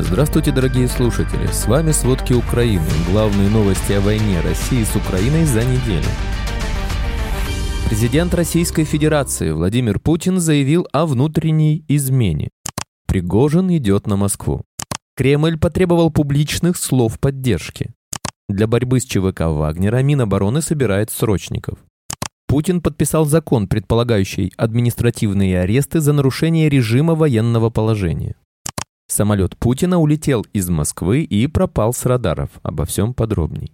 Здравствуйте, дорогие слушатели! С вами «Сводки Украины». Главные новости о войне России с Украиной за неделю. Президент Российской Федерации Владимир Путин заявил о внутренней измене. Пригожин идет на Москву. Кремль потребовал публичных слов поддержки. Для борьбы с ЧВК Вагнера Минобороны собирает срочников. Путин подписал закон, предполагающий административные аресты за нарушение режима военного положения. Самолет Путина улетел из Москвы и пропал с радаров. Обо всем подробней.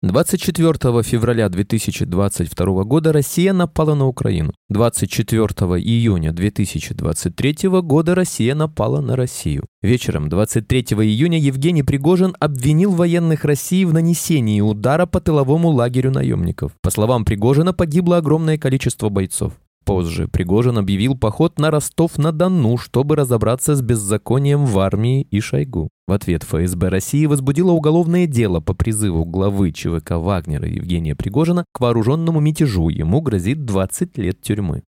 24 февраля 2022 года Россия напала на Украину. 24 июня 2023 года Россия напала на Россию. Вечером 23 июня Евгений Пригожин обвинил военных России в нанесении удара по тыловому лагерю наемников. По словам Пригожина, погибло огромное количество бойцов. Позже Пригожин объявил поход на Ростов-на-Дону, чтобы разобраться с беззаконием в армии и Шойгу. В ответ ФСБ России возбудило уголовное дело по призыву главы ЧВК Вагнера Евгения Пригожина к вооруженному мятежу. Ему грозит 20 лет тюрьмы.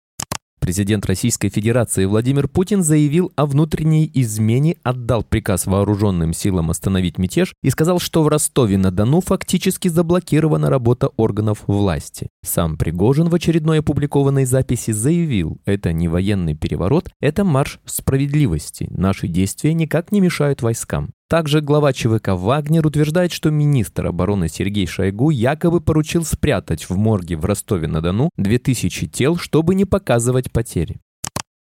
Президент Российской Федерации Владимир Путин заявил о внутренней измене, отдал приказ вооруженным силам остановить мятеж и сказал, что в Ростове-на-Дону фактически заблокирована работа органов власти. Сам Пригожин в очередной опубликованной записи заявил, это не военный переворот, это марш справедливости. Наши действия никак не мешают войскам. Также глава ЧВК «Вагнер» утверждает, что министр обороны Сергей Шойгу якобы поручил спрятать в морге в Ростове-на-Дону 2000 тел, чтобы не показывать потери.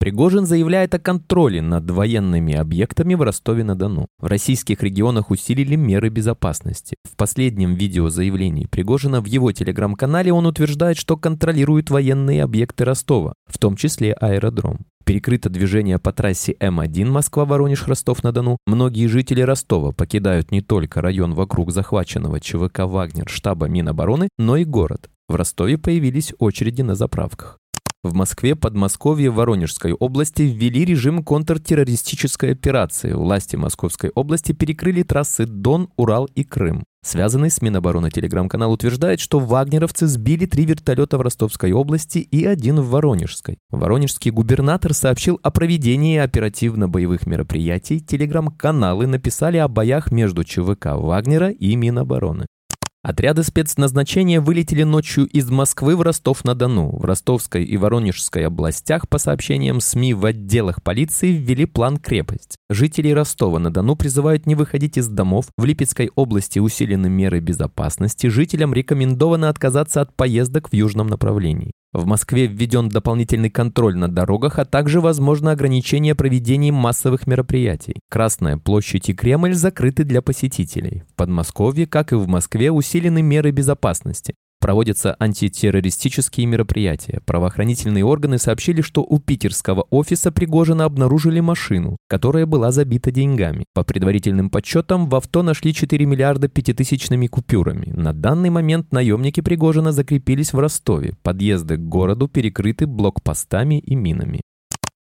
Пригожин заявляет о контроле над военными объектами в Ростове-на-Дону. В российских регионах усилили меры безопасности. В последнем видеозаявлении Пригожина в его телеграм-канале он утверждает, что контролирует военные объекты Ростова, в том числе аэродром. Перекрыто движение по трассе М1 Москва-Воронеж-Ростов-на-Дону. Многие жители Ростова покидают не только район вокруг захваченного ЧВК «Вагнер» штаба Минобороны, но и город. В Ростове появились очереди на заправках. В Москве, Подмосковье, Воронежской области ввели режим контртеррористической операции. Власти Московской области перекрыли трассы Дон, Урал и Крым. Связанный с Минобороны телеграм-канал утверждает, что вагнеровцы сбили три вертолета в Ростовской области и один в Воронежской. Воронежский губернатор сообщил о проведении оперативно-боевых мероприятий. Телеграм-каналы написали о боях между ЧВК Вагнера и Минобороны. Отряды спецназначения вылетели ночью из Москвы в Ростов-на-Дону. В Ростовской и Воронежской областях, по сообщениям СМИ, в отделах полиции ввели план «Крепость». Жителей Ростова-на-Дону призывают не выходить из домов. В Липецкой области усилены меры безопасности. Жителям рекомендовано отказаться от поездок в южном направлении. В Москве введен дополнительный контроль на дорогах, а также возможно ограничение проведения массовых мероприятий. Красная площадь и Кремль закрыты для посетителей. В Подмосковье, как и в Москве, усилены меры безопасности. Проводятся антитеррористические мероприятия. Правоохранительные органы сообщили, что у питерского офиса Пригожина обнаружили машину, которая была забита деньгами. По предварительным подсчетам, в авто нашли 4 миллиарда пятитысячными купюрами. На данный момент наемники Пригожина закрепились в Ростове. Подъезды к городу перекрыты блокпостами и минами.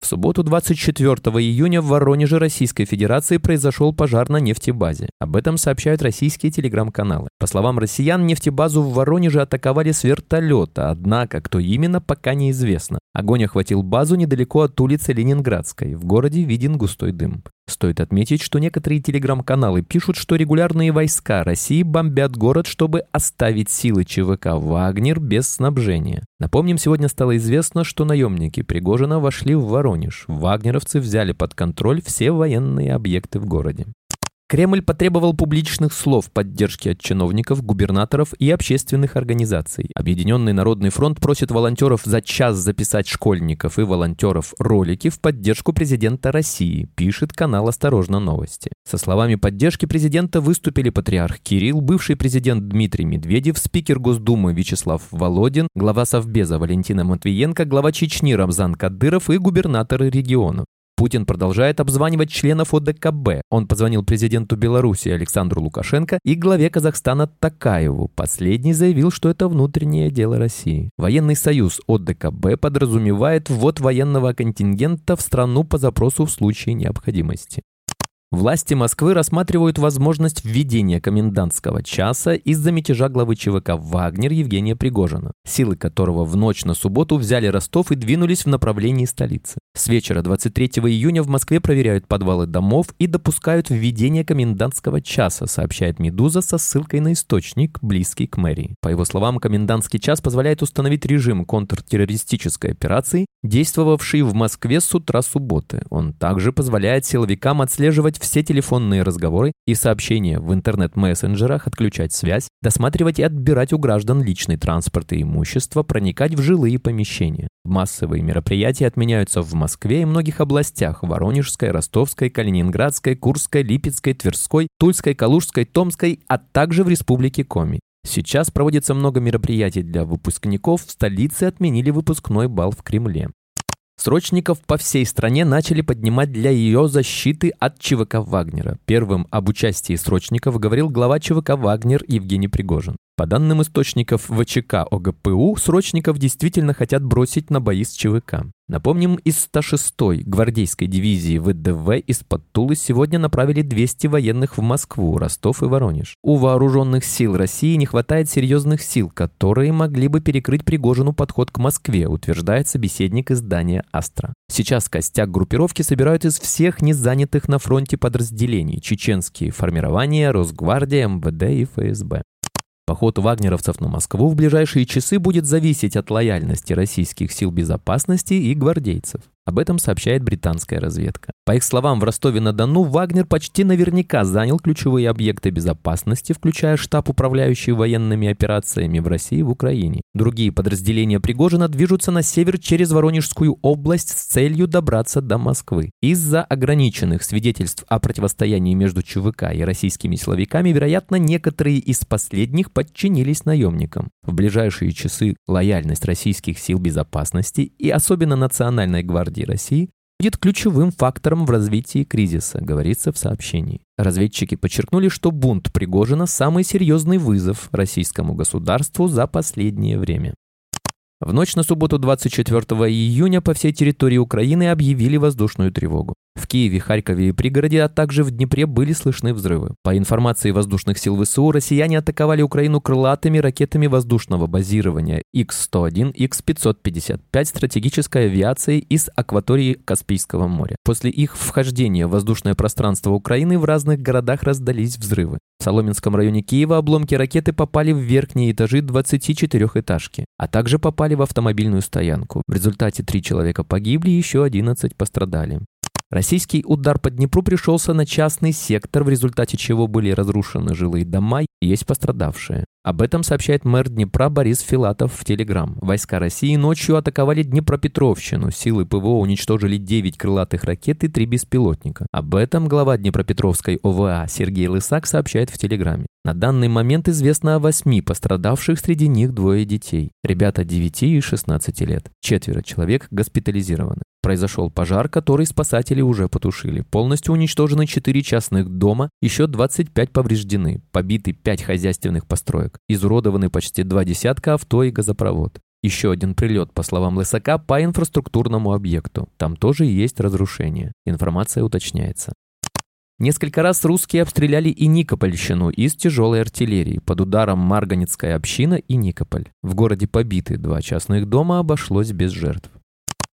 В субботу 24 июня в Воронеже Российской Федерации произошел пожар на нефтебазе. Об этом сообщают российские телеграм-каналы. По словам россиян, нефтебазу в Воронеже атаковали с вертолета, однако кто именно, пока неизвестно. Огонь охватил базу недалеко от улицы Ленинградской. В городе виден густой дым. Стоит отметить, что некоторые телеграм-каналы пишут, что регулярные войска России бомбят город, чтобы оставить силы ЧВК «Вагнер» без снабжения. Напомним, сегодня стало известно, что наемники Пригожина вошли в Воронеж. Вагнеровцы взяли под контроль все военные объекты в городе. Кремль потребовал публичных слов поддержки от чиновников, губернаторов и общественных организаций. Объединенный Народный фронт просит волонтеров за час записать школьников и волонтеров ролики в поддержку президента России, пишет канал «Осторожно новости». Со словами поддержки президента выступили патриарх Кирилл, бывший президент Дмитрий Медведев, спикер Госдумы Вячеслав Володин, глава Совбеза Валентина Матвиенко, глава Чечни Рамзан Кадыров и губернаторы регионов. Путин продолжает обзванивать членов ОДКБ. Он позвонил президенту Беларуси Александру Лукашенко и главе Казахстана Такаеву. Последний заявил, что это внутреннее дело России. Военный союз ОДКБ подразумевает ввод военного контингента в страну по запросу в случае необходимости. Власти Москвы рассматривают возможность введения комендантского часа из-за мятежа главы ЧВК «Вагнер» Евгения Пригожина, силы которого в ночь на субботу взяли Ростов и двинулись в направлении столицы. С вечера 23 июня в Москве проверяют подвалы домов и допускают введение комендантского часа, сообщает «Медуза» со ссылкой на источник, близкий к мэрии. По его словам, комендантский час позволяет установить режим контртеррористической операции, действовавшей в Москве с утра субботы. Он также позволяет силовикам отслеживать все телефонные разговоры и сообщения в интернет-мессенджерах, отключать связь, досматривать и отбирать у граждан личный транспорт и имущество, проникать в жилые помещения. Массовые мероприятия отменяются в Москве и многих областях – Воронежской, Ростовской, Калининградской, Курской, Липецкой, Тверской, Тульской, Калужской, Томской, а также в Республике Коми. Сейчас проводится много мероприятий для выпускников, в столице отменили выпускной бал в Кремле. Срочников по всей стране начали поднимать для ее защиты от ЧВК «Вагнера». Первым об участии срочников говорил глава ЧВК «Вагнер» Евгений Пригожин. По данным источников ВЧК ОГПУ, срочников действительно хотят бросить на бои с ЧВК. Напомним, из 106-й гвардейской дивизии ВДВ из-под Тулы сегодня направили 200 военных в Москву, Ростов и Воронеж. У вооруженных сил России не хватает серьезных сил, которые могли бы перекрыть Пригожину подход к Москве, утверждает собеседник издания «Астра». Сейчас костяк группировки собирают из всех незанятых на фронте подразделений – чеченские формирования, Росгвардия, МВД и ФСБ. Поход вагнеровцев на Москву в ближайшие часы будет зависеть от лояльности российских сил безопасности и гвардейцев. Об этом сообщает британская разведка. По их словам, в Ростове-на-Дону Вагнер почти наверняка занял ключевые объекты безопасности, включая штаб, управляющий военными операциями в России и в Украине. Другие подразделения Пригожина движутся на север через Воронежскую область с целью добраться до Москвы. Из-за ограниченных свидетельств о противостоянии между ЧВК и российскими силовиками, вероятно, некоторые из последних подчинились наемникам. В ближайшие часы лояльность российских сил безопасности и особенно Национальной гвардии гвардии России будет ключевым фактором в развитии кризиса, говорится в сообщении. Разведчики подчеркнули, что бунт Пригожина – самый серьезный вызов российскому государству за последнее время. В ночь на субботу 24 июня по всей территории Украины объявили воздушную тревогу. В Киеве, Харькове и пригороде, а также в Днепре были слышны взрывы. По информации воздушных сил ВСУ, россияне атаковали Украину крылатыми ракетами воздушного базирования X-101, X-555 стратегической авиацией из акватории Каспийского моря. После их вхождения в воздушное пространство Украины в разных городах раздались взрывы. В Соломенском районе Киева обломки ракеты попали в верхние этажи 24-этажки, а также попали в автомобильную стоянку. В результате три человека погибли, еще 11 пострадали. Российский удар по Днепру пришелся на частный сектор, в результате чего были разрушены жилые дома есть пострадавшие. Об этом сообщает мэр Днепра Борис Филатов в Телеграм. Войска России ночью атаковали Днепропетровщину. Силы ПВО уничтожили 9 крылатых ракет и 3 беспилотника. Об этом глава Днепропетровской ОВА Сергей Лысак сообщает в Телеграме. На данный момент известно о восьми пострадавших, среди них двое детей. Ребята 9 и 16 лет. Четверо человек госпитализированы. Произошел пожар, который спасатели уже потушили. Полностью уничтожены 4 частных дома, еще 25 повреждены, побиты 5 хозяйственных построек, изуродованы почти два десятка авто и газопровод. Еще один прилет, по словам Лысака, по инфраструктурному объекту. Там тоже есть разрушение. Информация уточняется. Несколько раз русские обстреляли и Никопольщину из тяжелой артиллерии. Под ударом Марганецкая община и Никополь. В городе побиты два частных дома обошлось без жертв.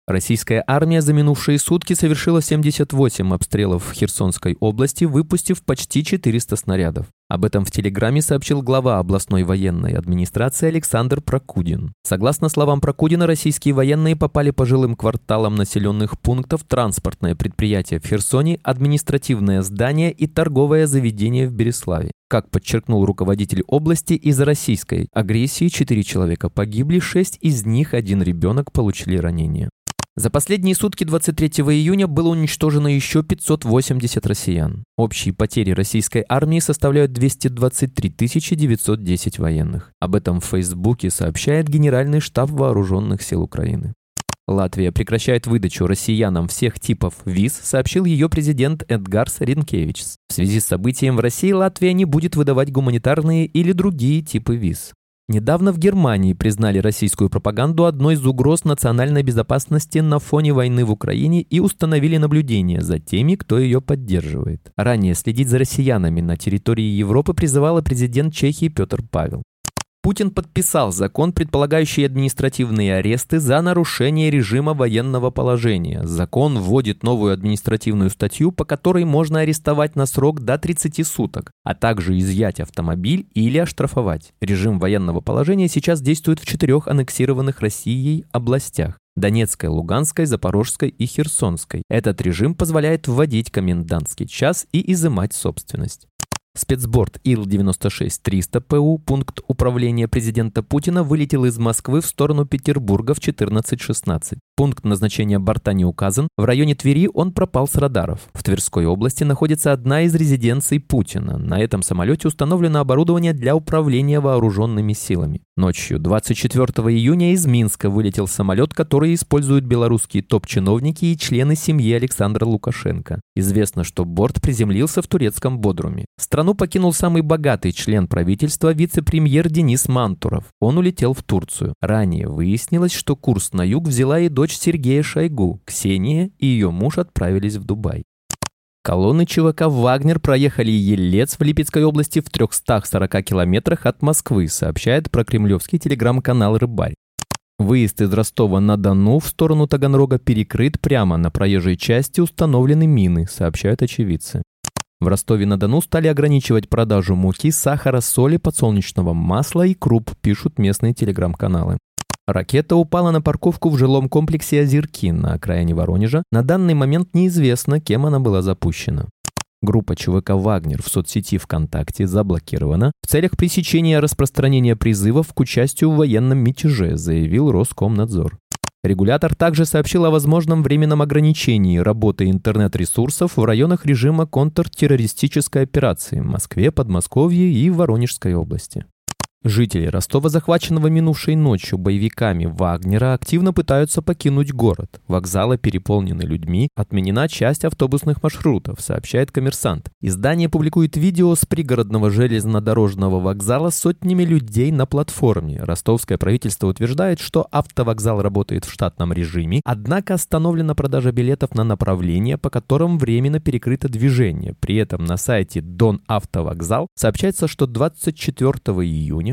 Российская армия за минувшие сутки совершила 78 обстрелов в Херсонской области, выпустив почти 400 снарядов. Об этом в Телеграме сообщил глава областной военной администрации Александр Прокудин. Согласно словам Прокудина, российские военные попали по жилым кварталам населенных пунктов, транспортное предприятие в Херсоне, административное здание и торговое заведение в Береславе. Как подчеркнул руководитель области, из-за российской агрессии 4 человека погибли, 6 из них, один ребенок, получили ранения. За последние сутки 23 июня было уничтожено еще 580 россиян. Общие потери российской армии составляют 223 910 военных. Об этом в Фейсбуке сообщает Генеральный штаб Вооруженных сил Украины. Латвия прекращает выдачу россиянам всех типов виз, сообщил ее президент Эдгарс Ринкевичс. В связи с событием в России Латвия не будет выдавать гуманитарные или другие типы виз. Недавно в Германии признали российскую пропаганду одной из угроз национальной безопасности на фоне войны в Украине и установили наблюдение за теми, кто ее поддерживает. Ранее следить за россиянами на территории Европы призывал президент Чехии Петр Павел. Путин подписал закон, предполагающий административные аресты за нарушение режима военного положения. Закон вводит новую административную статью, по которой можно арестовать на срок до 30 суток, а также изъять автомобиль или оштрафовать. Режим военного положения сейчас действует в четырех аннексированных Россией областях. Донецкой, Луганской, Запорожской и Херсонской. Этот режим позволяет вводить комендантский час и изымать собственность. Спецборд Ил-96-300 ПУ, пункт управления президента Путина, вылетел из Москвы в сторону Петербурга в 14.16. Пункт назначения борта не указан. В районе Твери он пропал с радаров. В Тверской области находится одна из резиденций Путина. На этом самолете установлено оборудование для управления вооруженными силами. Ночью 24 июня из Минска вылетел самолет, который используют белорусские топ-чиновники и члены семьи Александра Лукашенко. Известно, что борт приземлился в турецком Бодруме. Страну покинул самый богатый член правительства вице-премьер Денис Мантуров. Он улетел в Турцию. Ранее выяснилось, что курс на юг взяла и до дочь Сергея Шойгу, Ксения и ее муж отправились в Дубай. Колонны ЧВК «Вагнер» проехали Елец в Липецкой области в 340 километрах от Москвы, сообщает про кремлевский телеграм-канал «Рыбарь». Выезд из Ростова-на-Дону в сторону Таганрога перекрыт прямо на проезжей части установлены мины, сообщают очевидцы. В Ростове-на-Дону стали ограничивать продажу муки, сахара, соли, подсолнечного масла и круп, пишут местные телеграм-каналы. Ракета упала на парковку в жилом комплексе «Озерки» на окраине Воронежа. На данный момент неизвестно, кем она была запущена. Группа ЧВК «Вагнер» в соцсети ВКонтакте заблокирована в целях пресечения распространения призывов к участию в военном мятеже, заявил Роскомнадзор. Регулятор также сообщил о возможном временном ограничении работы интернет-ресурсов в районах режима контртеррористической операции в Москве, Подмосковье и Воронежской области. Жители Ростова, захваченного минувшей ночью боевиками Вагнера, активно пытаются покинуть город. Вокзалы переполнены людьми, отменена часть автобусных маршрутов, сообщает коммерсант. Издание публикует видео с пригородного железнодорожного вокзала с сотнями людей на платформе. Ростовское правительство утверждает, что автовокзал работает в штатном режиме, однако остановлена продажа билетов на направление, по которым временно перекрыто движение. При этом на сайте Дон Автовокзал сообщается, что 24 июня